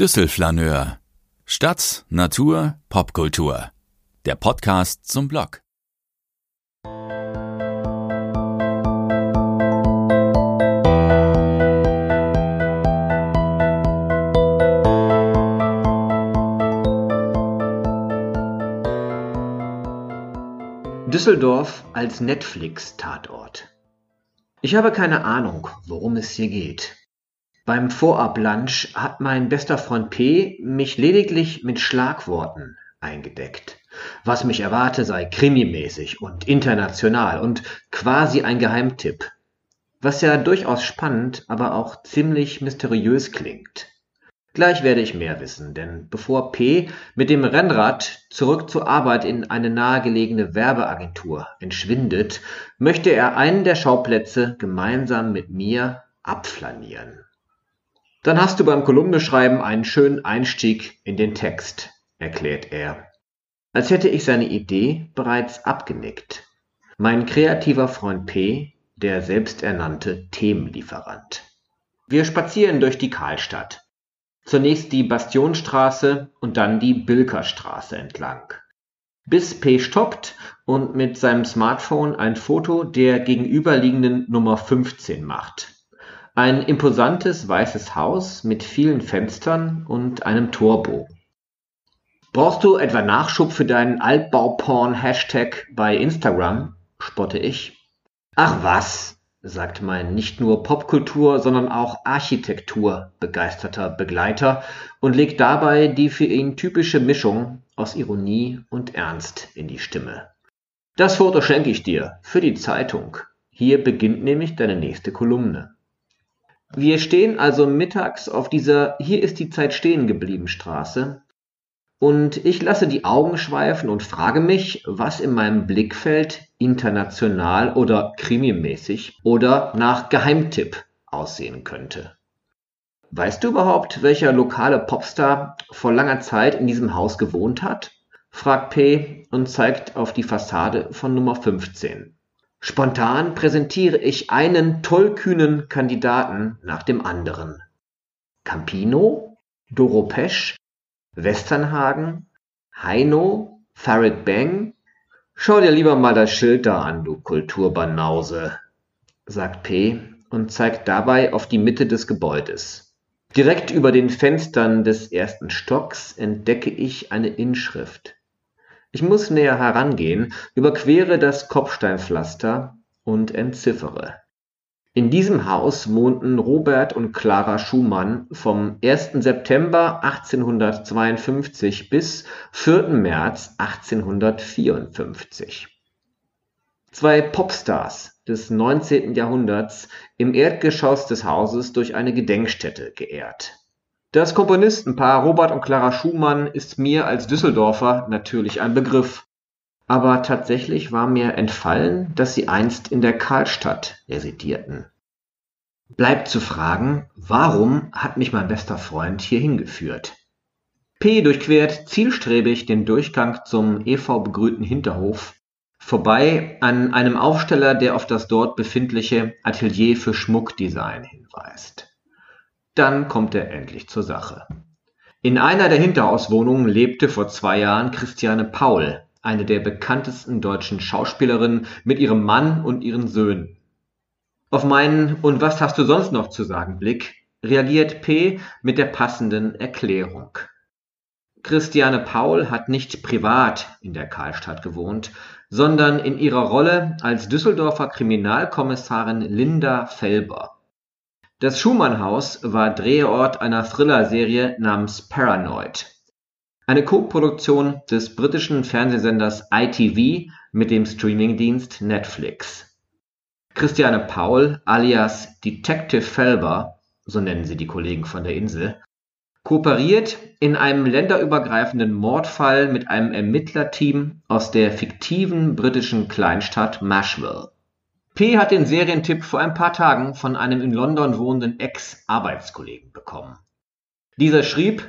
Düsselflaneur. Stadt, Natur, Popkultur. Der Podcast zum Blog. Düsseldorf als Netflix-Tatort. Ich habe keine Ahnung, worum es hier geht. Beim Vorab-Lunch hat mein bester Freund P. mich lediglich mit Schlagworten eingedeckt. Was mich erwarte, sei krimimäßig und international und quasi ein Geheimtipp. Was ja durchaus spannend, aber auch ziemlich mysteriös klingt. Gleich werde ich mehr wissen, denn bevor P. mit dem Rennrad zurück zur Arbeit in eine nahegelegene Werbeagentur entschwindet, möchte er einen der Schauplätze gemeinsam mit mir abflanieren. Dann hast du beim Kolumneschreiben einen schönen Einstieg in den Text, erklärt er. Als hätte ich seine Idee bereits abgenickt. Mein kreativer Freund P., der selbsternannte Themenlieferant. Wir spazieren durch die Karlstadt. Zunächst die Bastionstraße und dann die Bilkerstraße entlang. Bis P stoppt und mit seinem Smartphone ein Foto der gegenüberliegenden Nummer 15 macht. Ein imposantes weißes Haus mit vielen Fenstern und einem Torbogen. Brauchst du etwa Nachschub für deinen Altbauporn-Hashtag bei Instagram? spotte ich. Ach was, sagt mein nicht nur Popkultur, sondern auch Architektur begeisterter Begleiter und legt dabei die für ihn typische Mischung aus Ironie und Ernst in die Stimme. Das Foto schenke ich dir für die Zeitung. Hier beginnt nämlich deine nächste Kolumne. Wir stehen also mittags auf dieser Hier ist die Zeit stehen geblieben Straße und ich lasse die Augen schweifen und frage mich, was in meinem Blickfeld international oder krimimäßig oder nach Geheimtipp aussehen könnte. Weißt du überhaupt, welcher lokale Popstar vor langer Zeit in diesem Haus gewohnt hat? fragt P und zeigt auf die Fassade von Nummer 15. Spontan präsentiere ich einen tollkühnen Kandidaten nach dem anderen. Campino, Doro Pesch, Westernhagen, Heino, Farid Bang. Schau dir lieber mal das Schild da an, du Kulturbanause, sagt P und zeigt dabei auf die Mitte des Gebäudes. Direkt über den Fenstern des ersten Stocks entdecke ich eine Inschrift. Ich muss näher herangehen, überquere das Kopfsteinpflaster und entziffere. In diesem Haus wohnten Robert und Clara Schumann vom 1. September 1852 bis 4. März 1854. Zwei Popstars des 19. Jahrhunderts im Erdgeschoss des Hauses durch eine Gedenkstätte geehrt das Komponistenpaar Robert und Clara Schumann ist mir als Düsseldorfer natürlich ein Begriff. Aber tatsächlich war mir entfallen, dass sie einst in der Karlstadt residierten. Bleibt zu fragen, warum hat mich mein bester Freund hier hingeführt? P durchquert zielstrebig den Durchgang zum EV begrünten Hinterhof, vorbei an einem Aufsteller, der auf das dort befindliche Atelier für Schmuckdesign hinweist. Dann kommt er endlich zur Sache. In einer der Hinterhauswohnungen lebte vor zwei Jahren Christiane Paul, eine der bekanntesten deutschen Schauspielerinnen, mit ihrem Mann und ihren Söhnen. Auf meinen Und was hast du sonst noch zu sagen Blick reagiert P mit der passenden Erklärung. Christiane Paul hat nicht privat in der Karlstadt gewohnt, sondern in ihrer Rolle als Düsseldorfer Kriminalkommissarin Linda Felber. Das Schumann-Haus war Drehort einer Thriller-Serie namens Paranoid, eine Koproduktion des britischen Fernsehsenders ITV mit dem Streamingdienst Netflix. Christiane Paul alias Detective Felber, so nennen sie die Kollegen von der Insel, kooperiert in einem länderübergreifenden Mordfall mit einem Ermittlerteam aus der fiktiven britischen Kleinstadt Mashville P. hat den Serientipp vor ein paar Tagen von einem in London wohnenden Ex-Arbeitskollegen bekommen. Dieser schrieb,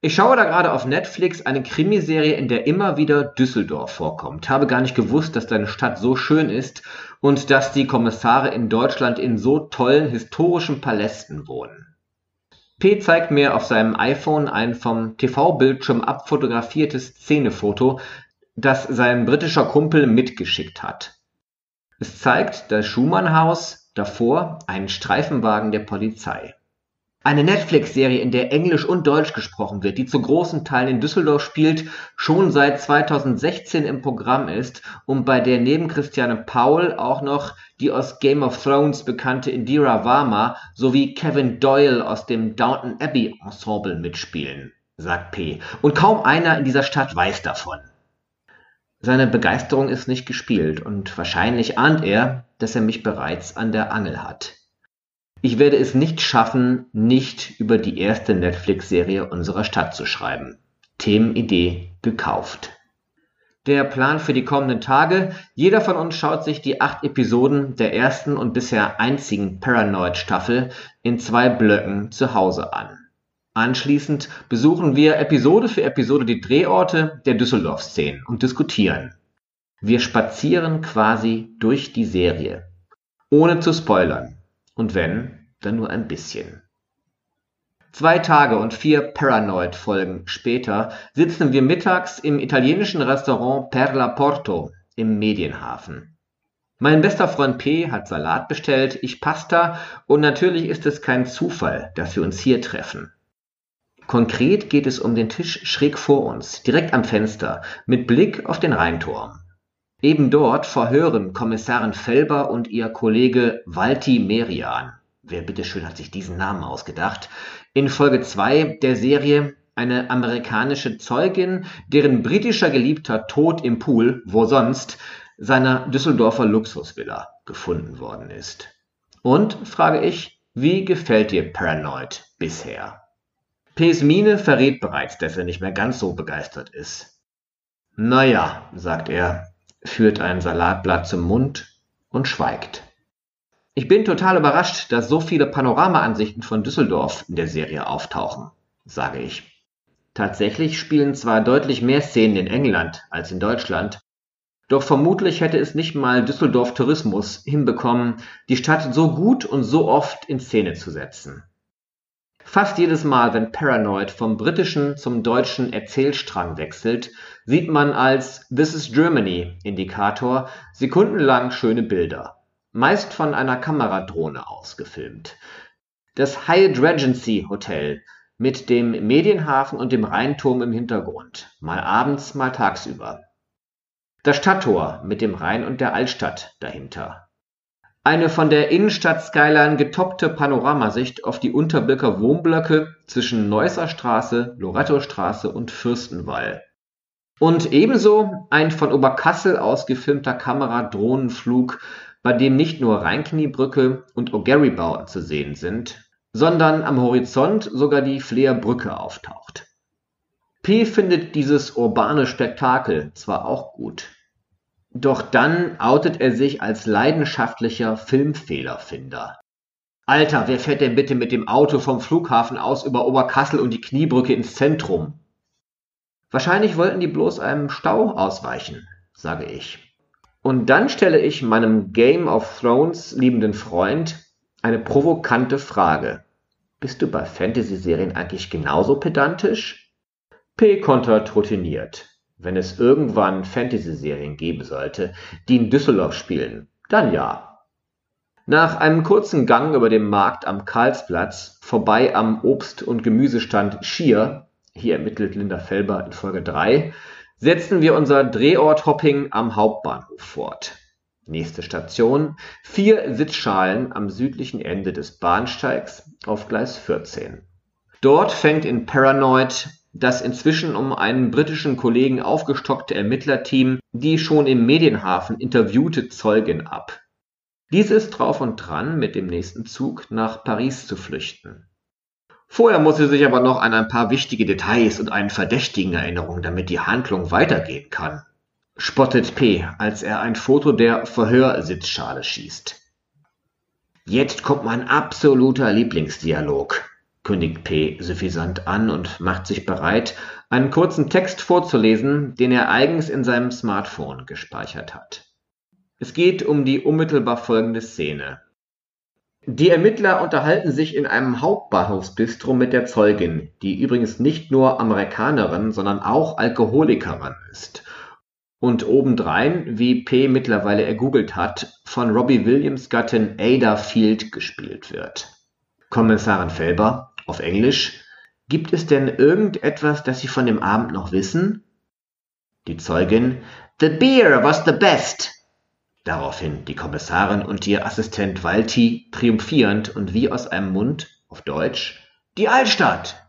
ich schaue da gerade auf Netflix eine Krimiserie, in der immer wieder Düsseldorf vorkommt. Habe gar nicht gewusst, dass deine Stadt so schön ist und dass die Kommissare in Deutschland in so tollen historischen Palästen wohnen. P zeigt mir auf seinem iPhone ein vom TV-Bildschirm abfotografiertes Szenefoto, das sein britischer Kumpel mitgeschickt hat. Es zeigt das Schumann-Haus, davor einen Streifenwagen der Polizei. Eine Netflix-Serie, in der Englisch und Deutsch gesprochen wird, die zu großen Teilen in Düsseldorf spielt, schon seit 2016 im Programm ist und bei der neben Christiane Paul auch noch die aus Game of Thrones bekannte Indira Varma sowie Kevin Doyle aus dem Downton Abbey Ensemble mitspielen, sagt P. Und kaum einer in dieser Stadt weiß davon. Seine Begeisterung ist nicht gespielt und wahrscheinlich ahnt er, dass er mich bereits an der Angel hat. Ich werde es nicht schaffen, nicht über die erste Netflix-Serie unserer Stadt zu schreiben. Themenidee gekauft. Der Plan für die kommenden Tage. Jeder von uns schaut sich die acht Episoden der ersten und bisher einzigen Paranoid-Staffel in zwei Blöcken zu Hause an. Anschließend besuchen wir Episode für Episode die Drehorte der Düsseldorf-Szenen und diskutieren. Wir spazieren quasi durch die Serie. Ohne zu spoilern. Und wenn, dann nur ein bisschen. Zwei Tage und vier Paranoid-Folgen später sitzen wir mittags im italienischen Restaurant Perla Porto im Medienhafen. Mein bester Freund P hat Salat bestellt, ich Pasta und natürlich ist es kein Zufall, dass wir uns hier treffen. Konkret geht es um den Tisch schräg vor uns, direkt am Fenster, mit Blick auf den Rheinturm. Eben dort verhören Kommissarin Felber und ihr Kollege Walti Merian, wer bitteschön hat sich diesen Namen ausgedacht, in Folge 2 der Serie eine amerikanische Zeugin, deren britischer Geliebter tot im Pool, wo sonst, seiner Düsseldorfer Luxusvilla gefunden worden ist. Und, frage ich, wie gefällt dir Paranoid bisher? P.'s Miene verrät bereits, dass er nicht mehr ganz so begeistert ist. Naja, sagt er, führt ein Salatblatt zum Mund und schweigt. Ich bin total überrascht, dass so viele Panoramaansichten von Düsseldorf in der Serie auftauchen, sage ich. Tatsächlich spielen zwar deutlich mehr Szenen in England als in Deutschland, doch vermutlich hätte es nicht mal Düsseldorf Tourismus hinbekommen, die Stadt so gut und so oft in Szene zu setzen. Fast jedes Mal, wenn Paranoid vom britischen zum deutschen Erzählstrang wechselt, sieht man als This is Germany Indikator sekundenlang schöne Bilder, meist von einer Kameradrohne aus gefilmt. Das Hyatt Regency Hotel mit dem Medienhafen und dem Rheinturm im Hintergrund, mal abends, mal tagsüber. Das Stadttor mit dem Rhein und der Altstadt dahinter. Eine von der Innenstadt-Skyline getoppte Panoramasicht auf die Unterbilker Wohnblöcke zwischen Neusser Straße, Lorettostraße und Fürstenwall. Und ebenso ein von Oberkassel aus gefilmter Kamera-Drohnenflug, bei dem nicht nur Rheinkniebrücke und O'Garry-Bauten zu sehen sind, sondern am Horizont sogar die Fleerbrücke auftaucht. P findet dieses urbane Spektakel zwar auch gut, doch dann outet er sich als leidenschaftlicher Filmfehlerfinder. Alter, wer fährt denn bitte mit dem Auto vom Flughafen aus über Oberkassel und die Kniebrücke ins Zentrum? Wahrscheinlich wollten die bloß einem Stau ausweichen, sage ich. Und dann stelle ich meinem Game of Thrones liebenden Freund eine provokante Frage. Bist du bei Fantasy-Serien eigentlich genauso pedantisch? P kontert routiniert wenn es irgendwann Fantasy-Serien geben sollte, die in Düsseldorf spielen, dann ja. Nach einem kurzen Gang über den Markt am Karlsplatz, vorbei am Obst- und Gemüsestand Schier, hier ermittelt Linda Felber in Folge 3, setzen wir unser Drehort-Hopping am Hauptbahnhof fort. Nächste Station, vier Sitzschalen am südlichen Ende des Bahnsteigs auf Gleis 14. Dort fängt in Paranoid das inzwischen um einen britischen Kollegen aufgestockte Ermittlerteam die schon im Medienhafen interviewte Zeugin ab. Diese ist drauf und dran, mit dem nächsten Zug nach Paris zu flüchten. Vorher muss sie sich aber noch an ein paar wichtige Details und einen Verdächtigen erinnern, damit die Handlung weitergehen kann. Spottet P., als er ein Foto der Verhörsitzschale schießt. Jetzt kommt mein absoluter Lieblingsdialog kündigt P. suffisant an und macht sich bereit, einen kurzen Text vorzulesen, den er eigens in seinem Smartphone gespeichert hat. Es geht um die unmittelbar folgende Szene. Die Ermittler unterhalten sich in einem Hauptbahnhofsbistro mit der Zeugin, die übrigens nicht nur Amerikanerin, sondern auch Alkoholikerin ist. Und obendrein, wie P mittlerweile ergoogelt hat, von Robbie Williams Gattin Ada Field gespielt wird. Kommissarin Felber, auf Englisch, gibt es denn irgendetwas, das Sie von dem Abend noch wissen? Die Zeugin, The beer was the best. Daraufhin die Kommissarin und ihr Assistent Walti triumphierend und wie aus einem Mund, auf Deutsch, die Altstadt.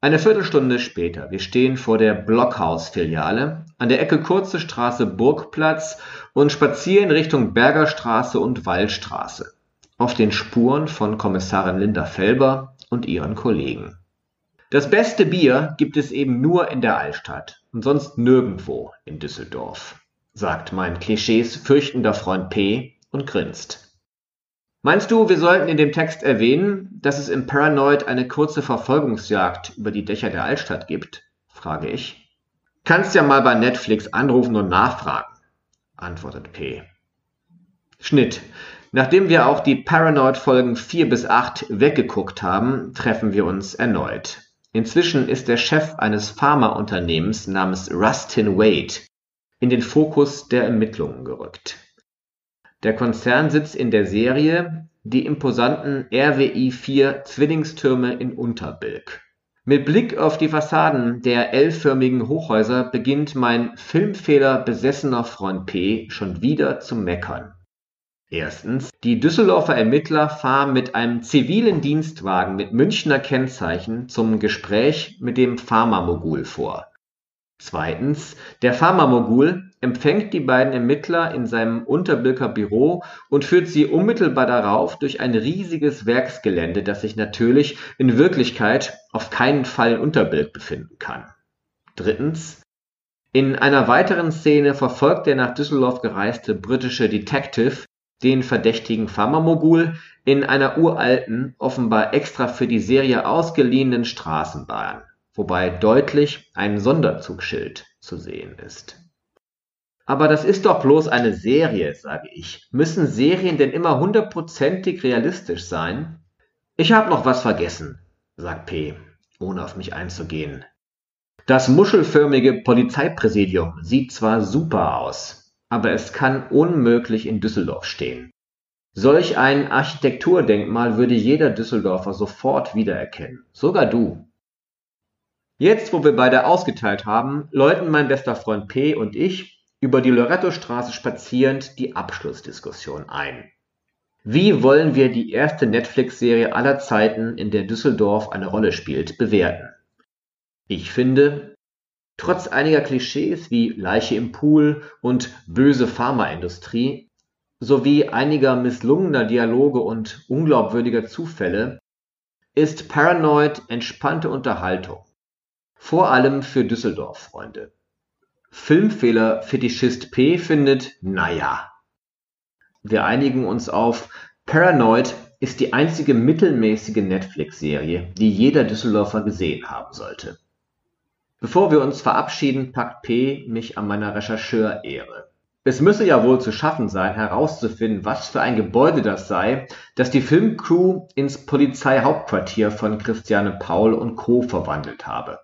Eine Viertelstunde später, wir stehen vor der Blockhaus-Filiale an der Ecke Kurze Straße Burgplatz und spazieren Richtung Bergerstraße und Wallstraße auf den Spuren von Kommissarin Linda Felber und ihren Kollegen. Das beste Bier gibt es eben nur in der Altstadt und sonst nirgendwo in Düsseldorf sagt mein Klischees fürchtender Freund P und grinst. Meinst du, wir sollten in dem Text erwähnen, dass es im Paranoid eine kurze Verfolgungsjagd über die Dächer der Altstadt gibt? frage ich. Kannst ja mal bei Netflix anrufen und nachfragen, antwortet P. Schnitt. Nachdem wir auch die Paranoid-Folgen 4 bis 8 weggeguckt haben, treffen wir uns erneut. Inzwischen ist der Chef eines Pharmaunternehmens namens Rustin Wade in den Fokus der Ermittlungen gerückt. Der Konzern sitzt in der Serie die imposanten RWI-4 Zwillingstürme in Unterbilk. Mit Blick auf die Fassaden der L-förmigen Hochhäuser beginnt mein Filmfehler besessener Freund P schon wieder zu meckern. Erstens, die Düsseldorfer Ermittler fahren mit einem zivilen Dienstwagen mit Münchner Kennzeichen zum Gespräch mit dem Pharmamogul vor. Zweitens, der Pharma-Mogul empfängt die beiden Ermittler in seinem Unterbilker Büro und führt sie unmittelbar darauf durch ein riesiges Werksgelände, das sich natürlich in Wirklichkeit auf keinen Fall in Unterbilk befinden kann. Drittens, in einer weiteren Szene verfolgt der nach Düsseldorf gereiste britische Detective den verdächtigen Pharma-Mogul in einer uralten, offenbar extra für die Serie ausgeliehenen Straßenbahn wobei deutlich ein Sonderzugschild zu sehen ist. Aber das ist doch bloß eine Serie, sage ich. Müssen Serien denn immer hundertprozentig realistisch sein? Ich habe noch was vergessen, sagt P, ohne auf mich einzugehen. Das muschelförmige Polizeipräsidium sieht zwar super aus, aber es kann unmöglich in Düsseldorf stehen. Solch ein Architekturdenkmal würde jeder Düsseldorfer sofort wiedererkennen, sogar du. Jetzt, wo wir beide ausgeteilt haben, läuten mein bester Freund P und ich über die Loretto-Straße spazierend die Abschlussdiskussion ein. Wie wollen wir die erste Netflix-Serie aller Zeiten, in der Düsseldorf eine Rolle spielt, bewerten? Ich finde, trotz einiger Klischees wie Leiche im Pool und böse Pharmaindustrie sowie einiger misslungener Dialoge und unglaubwürdiger Zufälle ist Paranoid entspannte Unterhaltung vor allem für Düsseldorf-Freunde. Filmfehler-Fetischist P findet, naja. Wir einigen uns auf, Paranoid ist die einzige mittelmäßige Netflix-Serie, die jeder Düsseldorfer gesehen haben sollte. Bevor wir uns verabschieden, packt P mich an meiner Rechercheurehre. Es müsse ja wohl zu schaffen sein, herauszufinden, was für ein Gebäude das sei, das die Filmcrew ins Polizeihauptquartier von Christiane Paul und Co. verwandelt habe.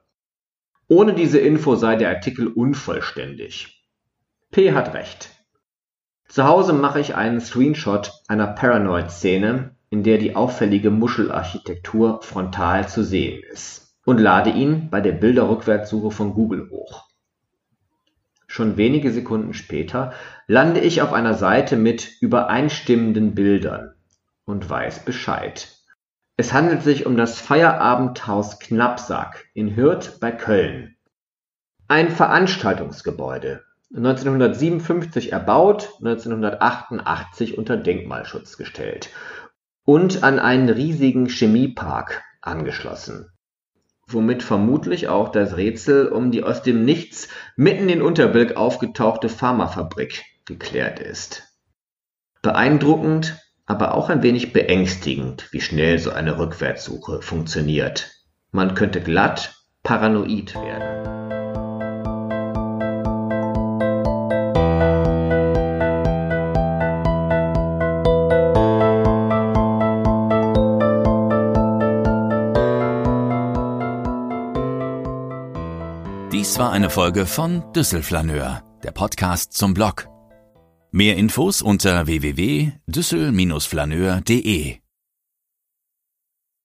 Ohne diese Info sei der Artikel unvollständig. P hat recht. Zu Hause mache ich einen Screenshot einer Paranoid-Szene, in der die auffällige Muschelarchitektur frontal zu sehen ist, und lade ihn bei der Bilderrückwärtssuche von Google hoch. Schon wenige Sekunden später lande ich auf einer Seite mit übereinstimmenden Bildern und weiß Bescheid. Es handelt sich um das Feierabendhaus Knappsack in Hürth bei Köln. Ein Veranstaltungsgebäude, 1957 erbaut, 1988 unter Denkmalschutz gestellt und an einen riesigen Chemiepark angeschlossen, womit vermutlich auch das Rätsel um die aus dem Nichts mitten in Unterbilk aufgetauchte Pharmafabrik geklärt ist. Beeindruckend aber auch ein wenig beängstigend, wie schnell so eine Rückwärtssuche funktioniert. Man könnte glatt paranoid werden. Dies war eine Folge von Düsselflaneur, der Podcast zum Blog. Mehr Infos unter www.düssel-flaneur.de